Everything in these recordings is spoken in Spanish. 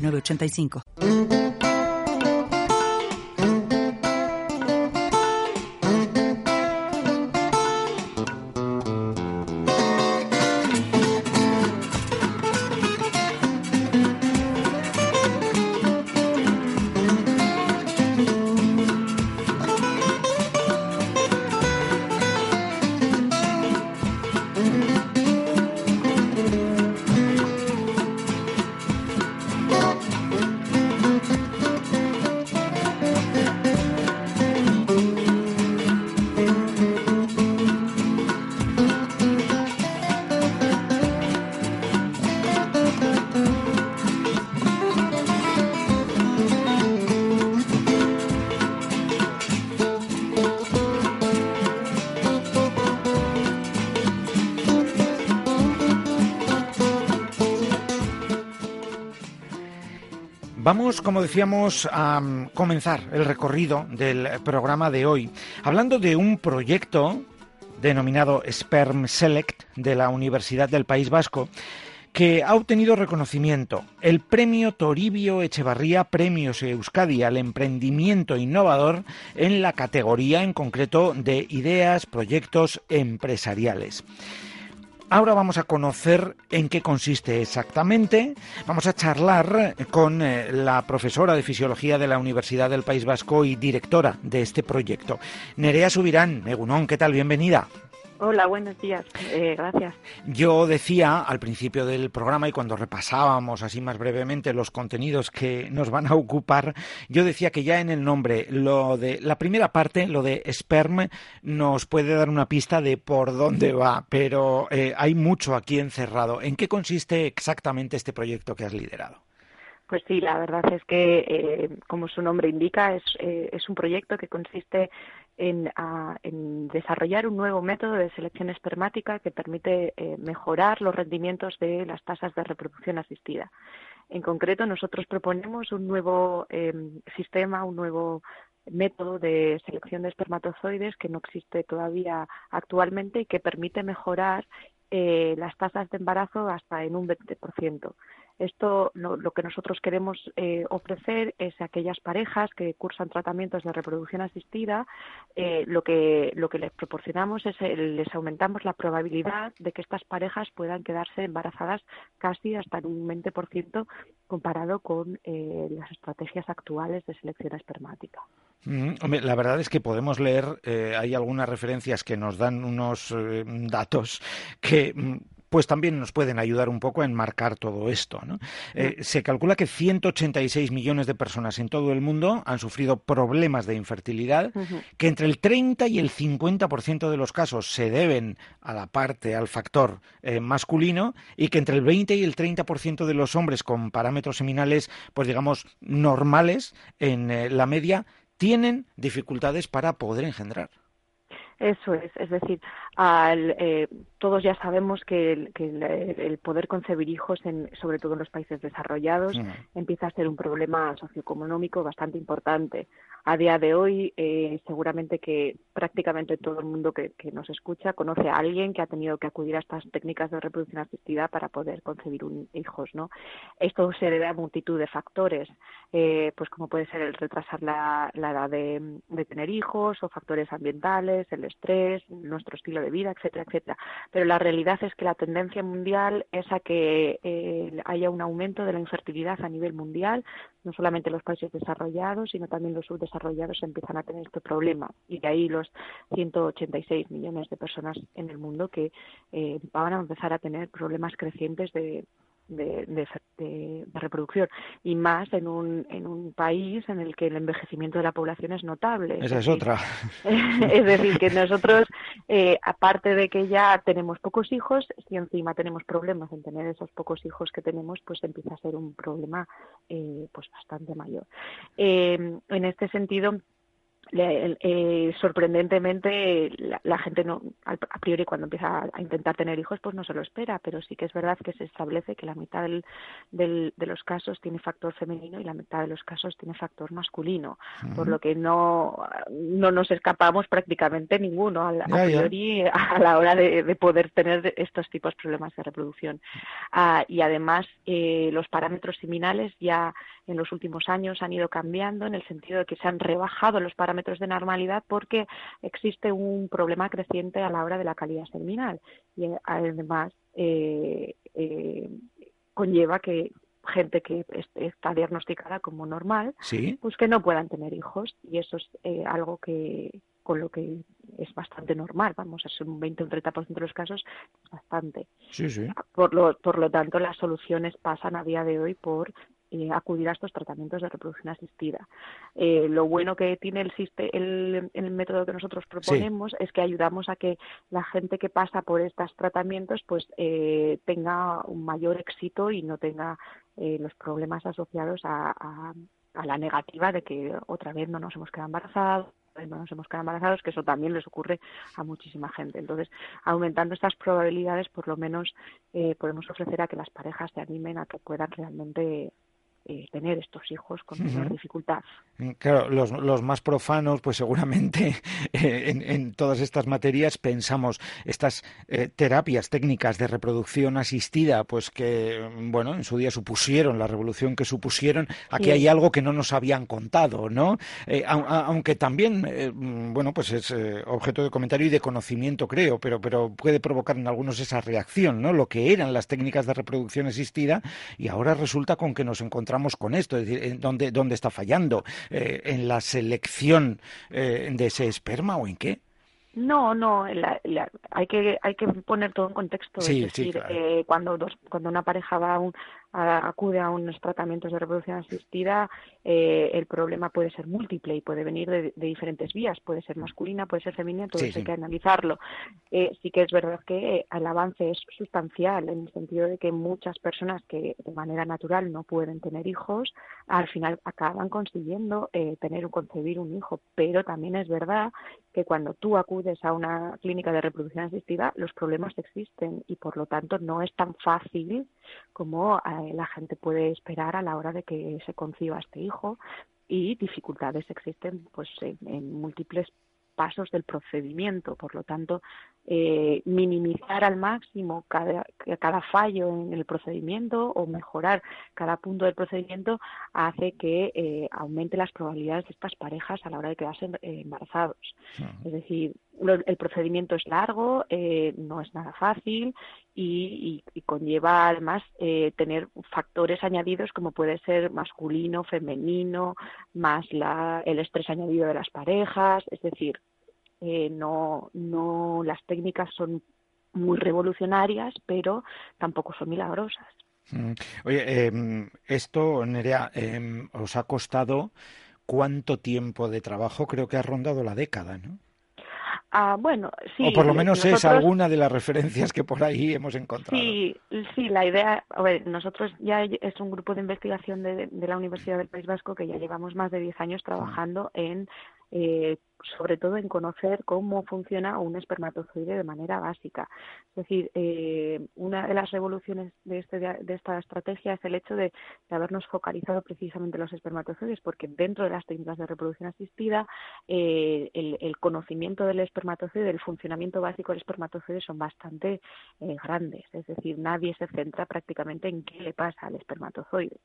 906985. Vamos, como decíamos, a mm, comenzar el recorrido del programa de hoy, hablando de un proyecto denominado Sperm Select de la Universidad del País Vasco, que ha obtenido reconocimiento, el premio Toribio Echevarría Premios Euskadi al emprendimiento innovador en la categoría en concreto de ideas, proyectos empresariales. Ahora vamos a conocer en qué consiste exactamente. Vamos a charlar con eh, la profesora de Fisiología de la Universidad del País Vasco y directora de este proyecto. Nerea Subirán, Egunón, ¿qué tal? Bienvenida. Hola, buenos días. Eh, gracias. Yo decía al principio del programa y cuando repasábamos así más brevemente los contenidos que nos van a ocupar, yo decía que ya en el nombre, lo de la primera parte, lo de sperm, nos puede dar una pista de por dónde va, pero eh, hay mucho aquí encerrado. ¿En qué consiste exactamente este proyecto que has liderado? Pues sí, la verdad es que, eh, como su nombre indica, es, es un proyecto que consiste en, desarrollar un nuevo método de selección espermática que permite eh, mejorar los rendimientos de las tasas de reproducción asistida. En concreto, nosotros proponemos un nuevo em, sistema, un nuevo método de selección de espermatozoides que no existe todavía actualmente y que permite mejorar eh, las tasas de embarazo hasta en un 20%. Esto lo que nosotros queremos eh, ofrecer es a aquellas parejas que cursan tratamientos de reproducción asistida, eh, lo, que, lo que les proporcionamos es, les aumentamos la probabilidad de que estas parejas puedan quedarse embarazadas casi hasta un 20% comparado con eh, las estrategias actuales de selección espermática. Mm, la verdad es que podemos leer, hay algunas referencias que nos dan unos datos que mm, pues también nos pueden ayudar un poco a enmarcar todo esto. Eh, se calcula que 186 millones de personas en todo el mundo han sufrido problemas de infertilidad, que entre el 30 y el 50% de los casos se deben a la parte, al factor eh, masculino, y que entre el 20 y el 30% de los hombres con parámetros seminales, pues digamos, normales en eh, la media, tienen dificultades para poder engendrar. Eso es, es decir, al, eh, todos ya sabemos que, el, poder concebir hijos, en, sobre todo en los países desarrollados, empieza a ser un problema socioeconómico bastante importante. A día de hoy, eh, seguramente que prácticamente todo el mundo que, nos escucha conoce a alguien que ha tenido que acudir a estas técnicas de reproducción asistida para poder concebir un, hijos, ¿no? Esto se debe a multitud de factores, eh, pues como puede ser el retrasar la, edad de, de tener hijos o factores ambientales, el estrés, nuestro estilo de vida, etcétera, etcétera. Pero la realidad es que la tendencia mundial es a que eh, haya un aumento de la infertilidad a nivel mundial, no solamente los países desarrollados, sino también los subdesarrollados empiezan a tener este problema. Y de ahí los 186 millones de personas en el mundo que eh, van a empezar a tener problemas crecientes de, de, reproducción y más en un, en un país en el que el envejecimiento de la población es notable. Esa es, otra. es decir, que nosotros, eh, aparte de que ya tenemos pocos hijos, si encima tenemos problemas en tener esos pocos hijos que tenemos, pues empieza a ser un problema eh, pues bastante mayor. Eh, en este sentido, eh, sorprendentemente la, gente no a priori cuando empieza a intentar tener hijos pues no se lo espera pero sí que es verdad que se establece que la mitad del, de los casos tiene factor femenino y la mitad de los casos tiene factor masculino por lo que no no nos escapamos prácticamente ninguno a, priori a la hora de, poder tener estos tipos de problemas de reproducción. Ah, y además eh, los parámetros seminales ya en los últimos años han ido cambiando en el sentido de que se han rebajado los parámetros de normalidad porque existe un problema creciente a la hora de la calidad terminal. Y eh, además eh, eh, conlleva que gente que está diagnosticada como normal, pues que no puedan tener hijos. Y eso es algo que con lo que es bastante normal, vamos, a ser un 20 o un 30% de los casos es bastante. Por, lo, por lo tanto, las soluciones pasan a día de hoy por eh, acudir a estos tratamientos de reproducción asistida. Eh, lo bueno que tiene el, el, el, método que nosotros proponemos es que ayudamos a que la gente que pasa por estos tratamientos pues eh, tenga un mayor éxito y no tenga los problemas asociados a, a, la negativa de que otra vez no nos hemos quedado embarazados no nos hemos quedado embarazados, que eso también les ocurre a muchísima gente. Entonces, aumentando estas probabilidades, por lo menos podemos ofrecer a que las parejas se animen a que puedan realmente eh, tener estos hijos con menor dificultad. Mm, claro, los, los, más profanos, pues seguramente eh, en, en, todas estas materias pensamos estas eh, terapias técnicas de reproducción asistida, pues que, bueno, en su día supusieron la revolución que supusieron. Aquí hay algo que no nos habían contado, ¿no? aunque también, mm, bueno, pues es objeto de comentario y de conocimiento, creo, pero, pero puede provocar en algunos esa reacción, ¿no? Lo que eran las técnicas de reproducción asistida y ahora resulta con que nos encontramos con esto? Es decir, ¿dónde, dónde está fallando? Eh, ¿En la selección eh, de ese esperma o en qué? No, no, hay que hay que poner todo en contexto. es decir, eh, cuando dos, cuando una pareja va a un, acude a unos tratamientos de reproducción asistida, eh, el problema puede ser múltiple y puede venir de, diferentes vías, puede ser masculina, puede ser femenina, todo eso hay que analizarlo. Eh, sí que es verdad que el avance es sustancial en el sentido de que muchas personas que de manera natural no pueden tener hijos, al final acaban consiguiendo eh, tener o concebir un hijo, pero también es verdad que cuando tú acudes a una clínica de reproducción asistida, los problemas existen y por lo tanto no es tan fácil como eh, la gente puede esperar a la hora de que se conciba este hijo y dificultades existen pues en múltiples pasos del procedimiento. Por lo tanto, eh, minimizar al máximo cada, cada fallo en el procedimiento o mejorar cada punto del procedimiento hace que eh, aumente las probabilidades de estas parejas a la hora de quedarse embarazados. Es decir, el procedimiento es largo, no es nada fácil y, conlleva además tener factores añadidos como puede ser masculino, femenino, más la, el estrés añadido de las parejas, es decir, eh, no, no, las técnicas son muy revolucionarias, pero tampoco son milagrosas. Mm. Oye, em, esto, Nerea, em, os ha costado cuánto tiempo de trabajo? Creo que ha rondado la década, ¿no? Ah, bueno, sí. O por lo menos es alguna de las referencias que por ahí hemos encontrado. Sí, sí, la idea, a ver, nosotros ya es un grupo de investigación de, de la Universidad del País Vasco que ya llevamos más de 10 años trabajando en eh, sobre todo en conocer cómo funciona un espermatozoide de manera básica. Es decir, eh, una de las revoluciones de, este, de esta estrategia es el hecho de, habernos focalizado precisamente los espermatozoides, porque dentro de las técnicas de reproducción asistida, eh, el, conocimiento del espermatozoide, el funcionamiento básico del espermatozoide son bastante eh, grandes. Es decir, nadie se centra prácticamente en qué le pasa al espermatozoide.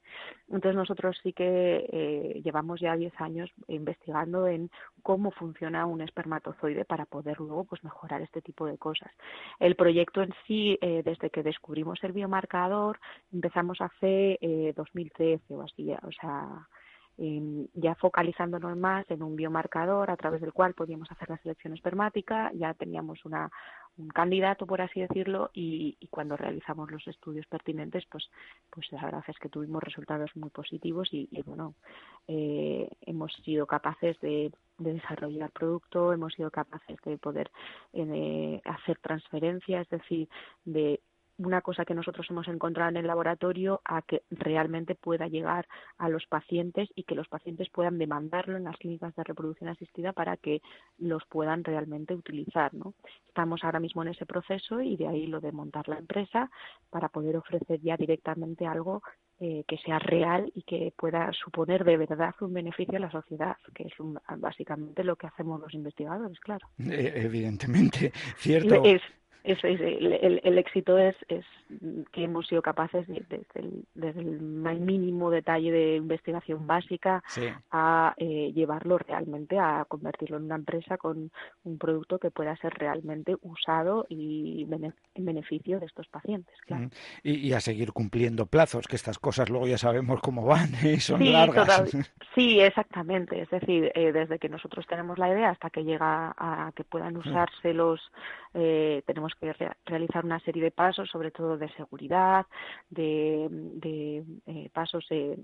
Entonces nosotros sí que llevamos ya 10 años investigando en cómo funciona un espermatozoide para poder luego pues mejorar este tipo de cosas. El proyecto en sí, eh, desde que descubrimos el biomarcador, empezamos hace eh, 2013 o así, o sea, ya focalizándonos más en un biomarcador a través del cual podíamos hacer la selección espermática, ya teníamos una, un candidato, por así decirlo, y, cuando realizamos los estudios pertinentes, pues, pues la verdad es que tuvimos resultados muy positivos y, bueno, eh, hemos sido capaces de, desarrollar producto, hemos sido capaces de poder eh, hacer transferencias, es decir, de una cosa que nosotros hemos encontrado en el laboratorio a que realmente pueda llegar a los pacientes y que los pacientes puedan demandarlo en las clínicas de reproducción asistida para que los puedan realmente utilizar. ¿no? Estamos ahora mismo en ese proceso y de ahí lo de montar la empresa para poder ofrecer ya directamente algo eh, que sea real y que pueda suponer de verdad un beneficio a la sociedad, que es básicamente lo que hacemos los investigadores, claro. Eh, evidentemente, cierto. Es, eso es, el, el, éxito es, es, que hemos sido capaces de, desde, el, desde el mínimo detalle de investigación básica a eh, llevarlo realmente a convertirlo en una empresa con un producto que pueda ser realmente usado y en beneficio de estos pacientes. Claro. Y, a seguir cumpliendo plazos, que estas cosas luego ya sabemos cómo van y son largas. sí, exactamente. Es decir, eh, desde que nosotros tenemos la idea hasta que llega a que puedan usarse los, eh, tenemos que realizar una serie de pasos, sobre todo de seguridad, de, de eh, pasos de,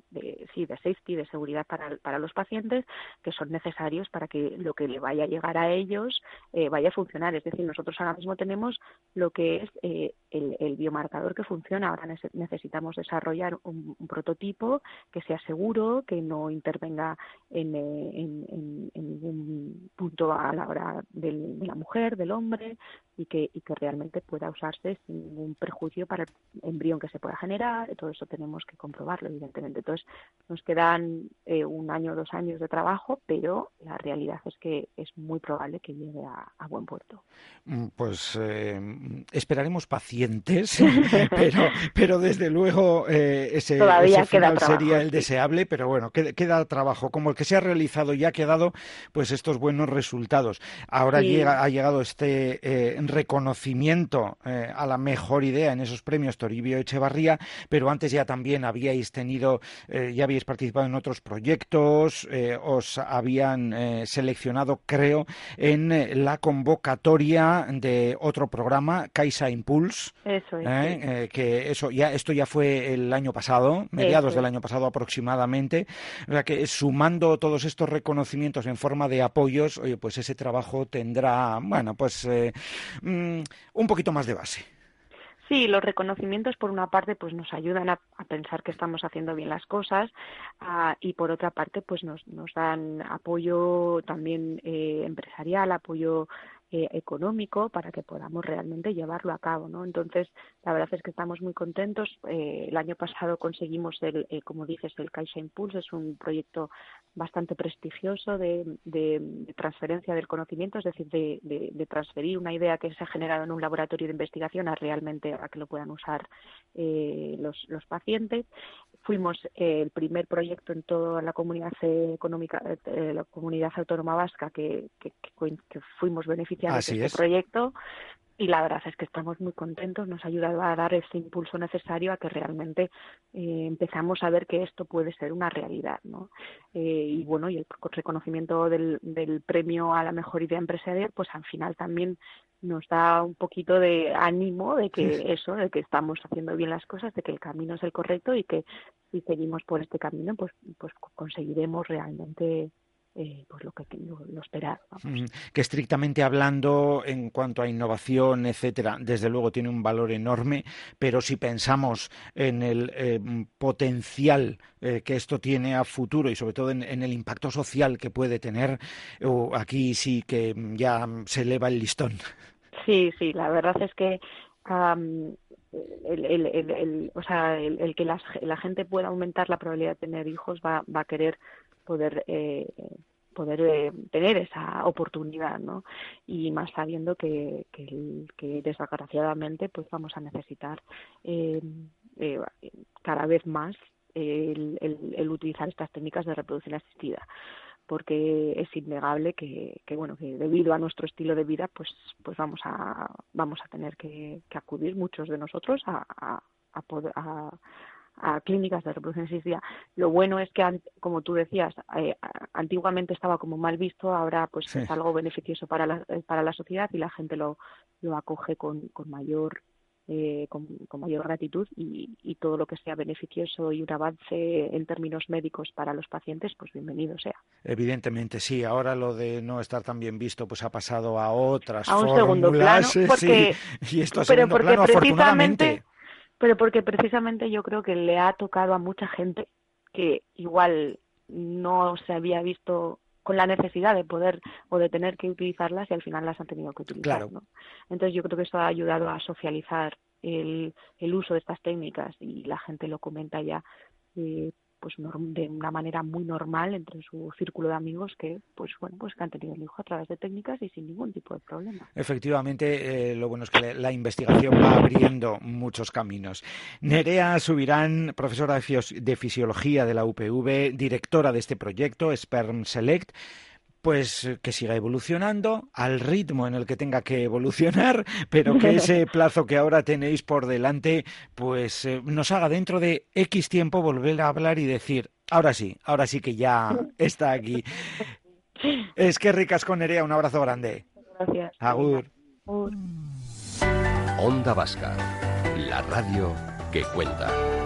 sí, de safety, de seguridad para, para los pacientes, que son necesarios para que lo que le vaya a llegar a ellos eh, vaya a funcionar. Es decir, nosotros ahora mismo tenemos lo que es eh, el, biomarcador que funciona. Ahora necesitamos desarrollar un, prototipo que sea seguro, que no intervenga en, en, ningún punto a la hora de la mujer, del hombre, y que, y que realmente pueda usarse sin ningún perjuicio para el embrión que se pueda generar. Todo eso tenemos que comprobarlo, evidentemente. Entonces, nos quedan eh, un año o dos años de trabajo, pero la realidad es que es muy probable que llegue a, buen puerto. Mm, pues eh, esperaremos pero, pero desde luego eh, ese, final sería el deseable, pero bueno, queda, queda, trabajo. Como el que se ha realizado y ha quedado, pues estos buenos resultados. Ahora llega, ha llegado este reconocimiento eh, a la mejor idea en esos premios Toribio Echevarría, pero antes ya también habíais tenido, eh, ya habíais participado en otros proyectos, eh, os habían seleccionado, creo, en la convocatoria de otro programa, Caixa Impulse. Eso es. que eso ya, esto ya fue el año pasado, mediados del año pasado aproximadamente. O sea que sumando todos estos reconocimientos en forma de apoyos, oye, pues ese trabajo tendrá, bueno, pues Mm, un poquito más de base. Sí, los reconocimientos por una parte pues nos ayudan a, pensar que estamos haciendo bien las cosas ah, y por otra parte pues nos, nos dan apoyo también eh, empresarial, apoyo eh, económico para que podamos realmente llevarlo a cabo, ¿no? Entonces, la verdad es que estamos muy contentos. Eh, el año pasado conseguimos el, eh, como dices, el Caixa Impulse, es un proyecto bastante prestigioso de, transferencia del conocimiento, es decir, de, transferir una idea que se ha generado en un laboratorio de investigación a realmente a que lo puedan usar los, pacientes. Fuimos el primer proyecto en toda la comunidad económica, la comunidad autónoma vasca que fuimos beneficiados este proyecto y la verdad es que estamos muy contentos, nos ha ayudado a dar ese impulso necesario a que realmente eh, empezamos a ver que esto puede ser una realidad, ¿no? Eh, y bueno, y el reconocimiento del, del premio a la mejor idea empresarial, pues al final también nos da un poquito de ánimo de que eso, de que estamos haciendo bien las cosas, de que el camino es el correcto y que si seguimos por este camino, pues, pues conseguiremos realmente eh, pues lo que lo, esperar. Que estrictamente hablando, en cuanto a innovación, etcétera, desde luego tiene un valor enorme, pero si pensamos en el eh, potencial eh, que esto tiene a futuro y sobre todo en, el impacto social que puede tener, aquí sí que ya se eleva el listón. Sí, sí, la verdad es que el, el, el, o sea, el, que la, la, gente pueda aumentar la probabilidad de tener hijos va, va a querer poder eh, poder eh, tener esa oportunidad, ¿no? Y más sabiendo que, que, desgraciadamente pues vamos a necesitar eh, eh, cada vez más el, el, utilizar estas técnicas de reproducción asistida porque es innegable que, que, bueno que debido a nuestro estilo de vida pues pues vamos a vamos a tener que, acudir muchos de nosotros a, a, poder, a a clínicas de reproducción asistida. Lo bueno es que, como tú decías, eh, antiguamente estaba como mal visto, ahora pues es algo beneficioso para la, para la sociedad y la gente lo, lo acoge con, con mayor eh, con, mayor gratitud y, y, todo lo que sea beneficioso y un avance en términos médicos para los pacientes, pues bienvenido sea. Evidentemente, sí. Ahora lo de no estar tan bien visto, pues ha pasado a otras a un segundo plano, porque, y esto a segundo plano, afortunadamente. Pero porque precisamente yo creo que le ha tocado a mucha gente que igual no se había visto con la necesidad de poder o de tener que utilizarlas y al final las han tenido que utilizar. Entonces yo creo que esto ha ayudado a socializar el, el uso de estas técnicas y la gente lo comenta ya eh, pues de una manera muy normal entre su círculo de amigos que pues bueno pues que han tenido el hijo a través de técnicas y sin ningún tipo de problema. Efectivamente, eh, lo bueno es que la investigación va abriendo muchos caminos. Nerea Subirán, profesora de Fisiología de la UPV, directora de este proyecto, Sperm Select pues eh, que siga evolucionando al ritmo en el que tenga que evolucionar, pero que ese plazo que ahora tenéis por delante, pues eh, nos haga dentro de X tiempo volver a hablar y decir, ahora sí, ahora sí que ya está aquí. Es que ricas con Nerea, un abrazo grande. Gracias. Agur. Onda Vasca, la radio que cuenta.